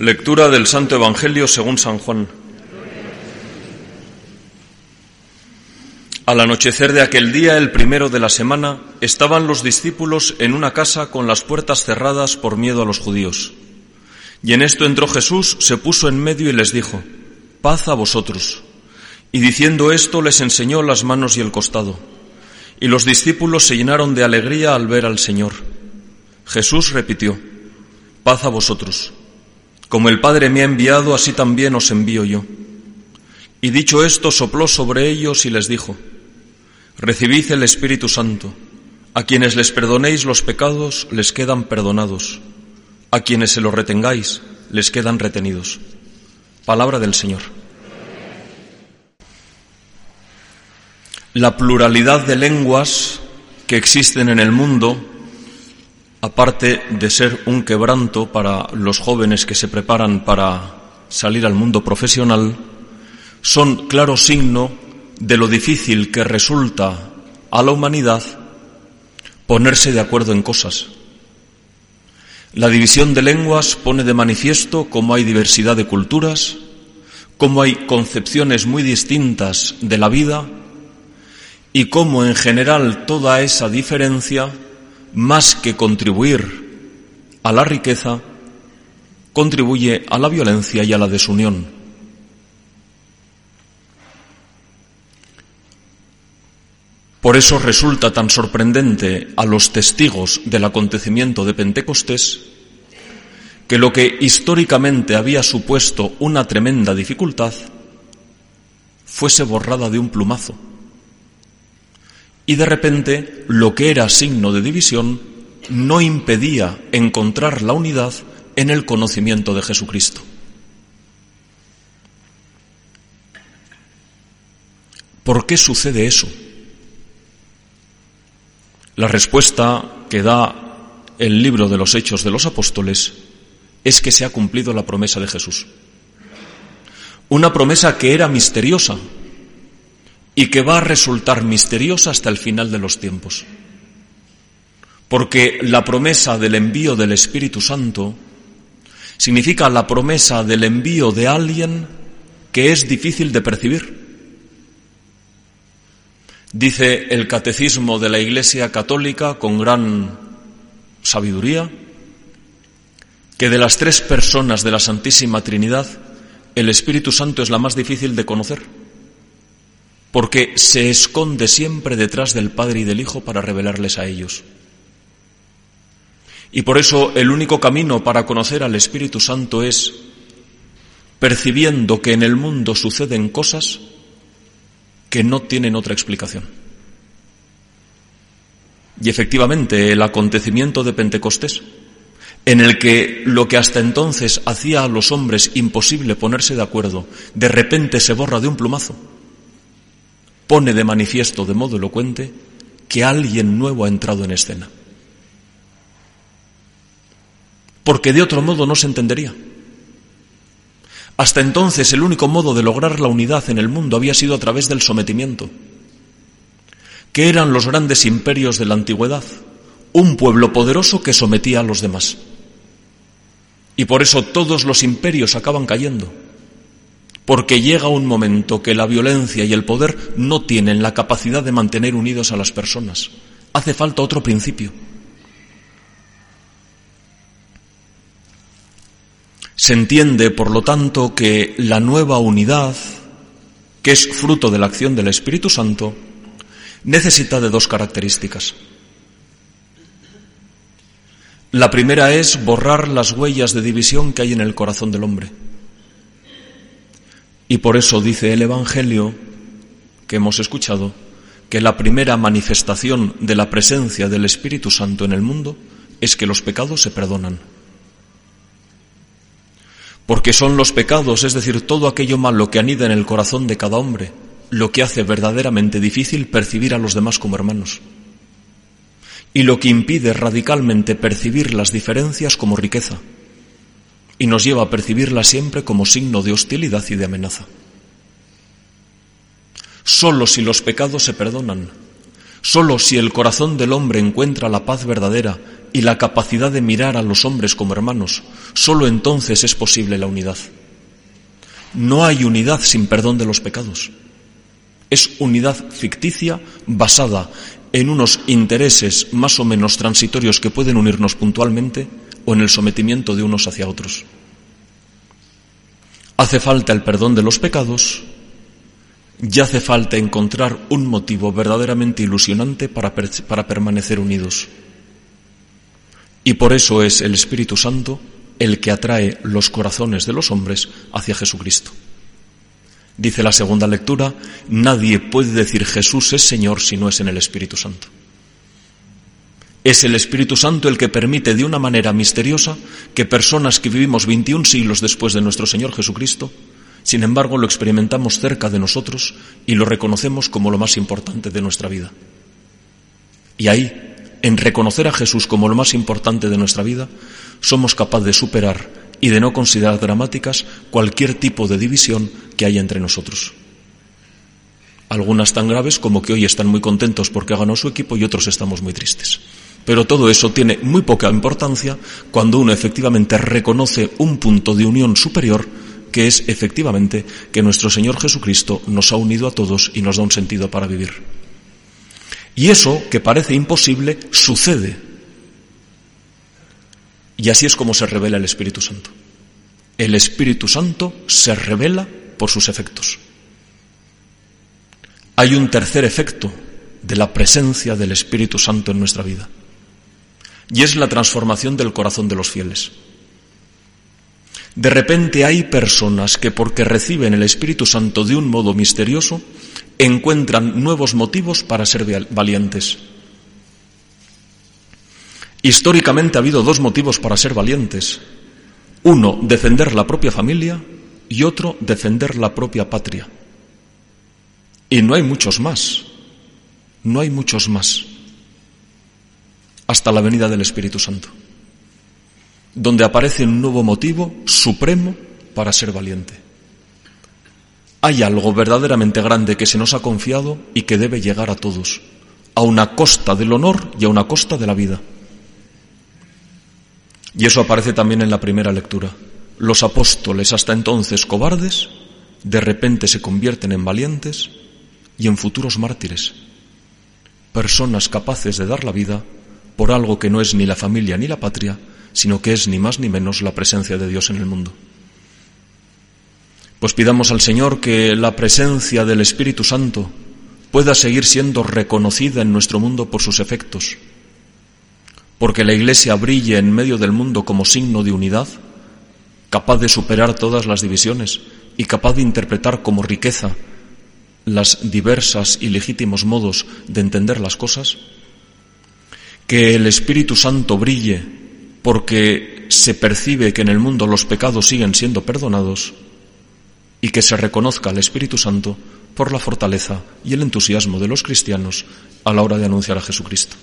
Lectura del Santo Evangelio según San Juan. Al anochecer de aquel día, el primero de la semana, estaban los discípulos en una casa con las puertas cerradas por miedo a los judíos. Y en esto entró Jesús, se puso en medio y les dijo, paz a vosotros. Y diciendo esto les enseñó las manos y el costado. Y los discípulos se llenaron de alegría al ver al Señor. Jesús repitió, paz a vosotros. Como el Padre me ha enviado, así también os envío yo. Y dicho esto, sopló sobre ellos y les dijo, Recibid el Espíritu Santo. A quienes les perdonéis los pecados, les quedan perdonados. A quienes se los retengáis, les quedan retenidos. Palabra del Señor. La pluralidad de lenguas que existen en el mundo aparte de ser un quebranto para los jóvenes que se preparan para salir al mundo profesional, son claro signo de lo difícil que resulta a la humanidad ponerse de acuerdo en cosas. La división de lenguas pone de manifiesto cómo hay diversidad de culturas, cómo hay concepciones muy distintas de la vida y cómo en general toda esa diferencia más que contribuir a la riqueza, contribuye a la violencia y a la desunión. Por eso resulta tan sorprendente a los testigos del acontecimiento de Pentecostés que lo que históricamente había supuesto una tremenda dificultad fuese borrada de un plumazo y de repente lo que era signo de división no impedía encontrar la unidad en el conocimiento de Jesucristo. ¿Por qué sucede eso? La respuesta que da el libro de los Hechos de los Apóstoles es que se ha cumplido la promesa de Jesús. Una promesa que era misteriosa, y que va a resultar misteriosa hasta el final de los tiempos. Porque la promesa del envío del Espíritu Santo significa la promesa del envío de alguien que es difícil de percibir. Dice el catecismo de la Iglesia Católica con gran sabiduría que de las tres personas de la Santísima Trinidad, el Espíritu Santo es la más difícil de conocer porque se esconde siempre detrás del Padre y del Hijo para revelarles a ellos. Y por eso el único camino para conocer al Espíritu Santo es percibiendo que en el mundo suceden cosas que no tienen otra explicación. Y efectivamente el acontecimiento de Pentecostés, en el que lo que hasta entonces hacía a los hombres imposible ponerse de acuerdo, de repente se borra de un plumazo pone de manifiesto de modo elocuente que alguien nuevo ha entrado en escena. Porque de otro modo no se entendería. Hasta entonces el único modo de lograr la unidad en el mundo había sido a través del sometimiento. que eran los grandes imperios de la antigüedad? Un pueblo poderoso que sometía a los demás. Y por eso todos los imperios acaban cayendo porque llega un momento que la violencia y el poder no tienen la capacidad de mantener unidos a las personas. Hace falta otro principio. Se entiende, por lo tanto, que la nueva unidad, que es fruto de la acción del Espíritu Santo, necesita de dos características. La primera es borrar las huellas de división que hay en el corazón del hombre. Y por eso dice el Evangelio que hemos escuchado que la primera manifestación de la presencia del Espíritu Santo en el mundo es que los pecados se perdonan. Porque son los pecados, es decir, todo aquello malo que anida en el corazón de cada hombre, lo que hace verdaderamente difícil percibir a los demás como hermanos. Y lo que impide radicalmente percibir las diferencias como riqueza y nos lleva a percibirla siempre como signo de hostilidad y de amenaza. Solo si los pecados se perdonan, solo si el corazón del hombre encuentra la paz verdadera y la capacidad de mirar a los hombres como hermanos, solo entonces es posible la unidad. No hay unidad sin perdón de los pecados. Es unidad ficticia basada en unos intereses más o menos transitorios que pueden unirnos puntualmente o en el sometimiento de unos hacia otros. Hace falta el perdón de los pecados y hace falta encontrar un motivo verdaderamente ilusionante para, para permanecer unidos. Y por eso es el Espíritu Santo el que atrae los corazones de los hombres hacia Jesucristo. Dice la segunda lectura, nadie puede decir Jesús es Señor si no es en el Espíritu Santo. Es el Espíritu Santo el que permite de una manera misteriosa que personas que vivimos 21 siglos después de nuestro Señor Jesucristo, sin embargo lo experimentamos cerca de nosotros y lo reconocemos como lo más importante de nuestra vida. Y ahí, en reconocer a Jesús como lo más importante de nuestra vida, somos capaces de superar y de no considerar dramáticas cualquier tipo de división que haya entre nosotros. Algunas tan graves como que hoy están muy contentos porque ha ganado su equipo y otros estamos muy tristes. Pero todo eso tiene muy poca importancia cuando uno efectivamente reconoce un punto de unión superior que es efectivamente que nuestro Señor Jesucristo nos ha unido a todos y nos da un sentido para vivir. Y eso, que parece imposible, sucede y así es como se revela el Espíritu Santo. El Espíritu Santo se revela por sus efectos. Hay un tercer efecto de la presencia del Espíritu Santo en nuestra vida. Y es la transformación del corazón de los fieles. De repente hay personas que porque reciben el Espíritu Santo de un modo misterioso, encuentran nuevos motivos para ser valientes Históricamente ha habido dos motivos para ser valientes. Uno, defender la propia familia y otro, defender la propia patria. Y no hay muchos más. No hay muchos más. Hasta la venida del Espíritu Santo. Donde aparece un nuevo motivo supremo para ser valiente. Hay algo verdaderamente grande que se nos ha confiado y que debe llegar a todos, a una costa del honor y a una costa de la vida. Y eso aparece también en la primera lectura. Los apóstoles, hasta entonces cobardes, de repente se convierten en valientes y en futuros mártires. Personas capaces de dar la vida por algo que no es ni la familia ni la patria, sino que es ni más ni menos la presencia de Dios en el mundo. Pues pidamos al Señor que la presencia del Espíritu Santo pueda seguir siendo reconocida en nuestro mundo por sus efectos, porque la Iglesia brille en medio del mundo como signo de unidad, capaz de superar todas las divisiones y capaz de interpretar como riqueza las diversas y legítimos modos de entender las cosas, que el Espíritu Santo brille porque se percibe que en el mundo los pecados siguen siendo perdonados y que se reconozca al Espíritu Santo por la fortaleza y el entusiasmo de los cristianos a la hora de anunciar a Jesucristo.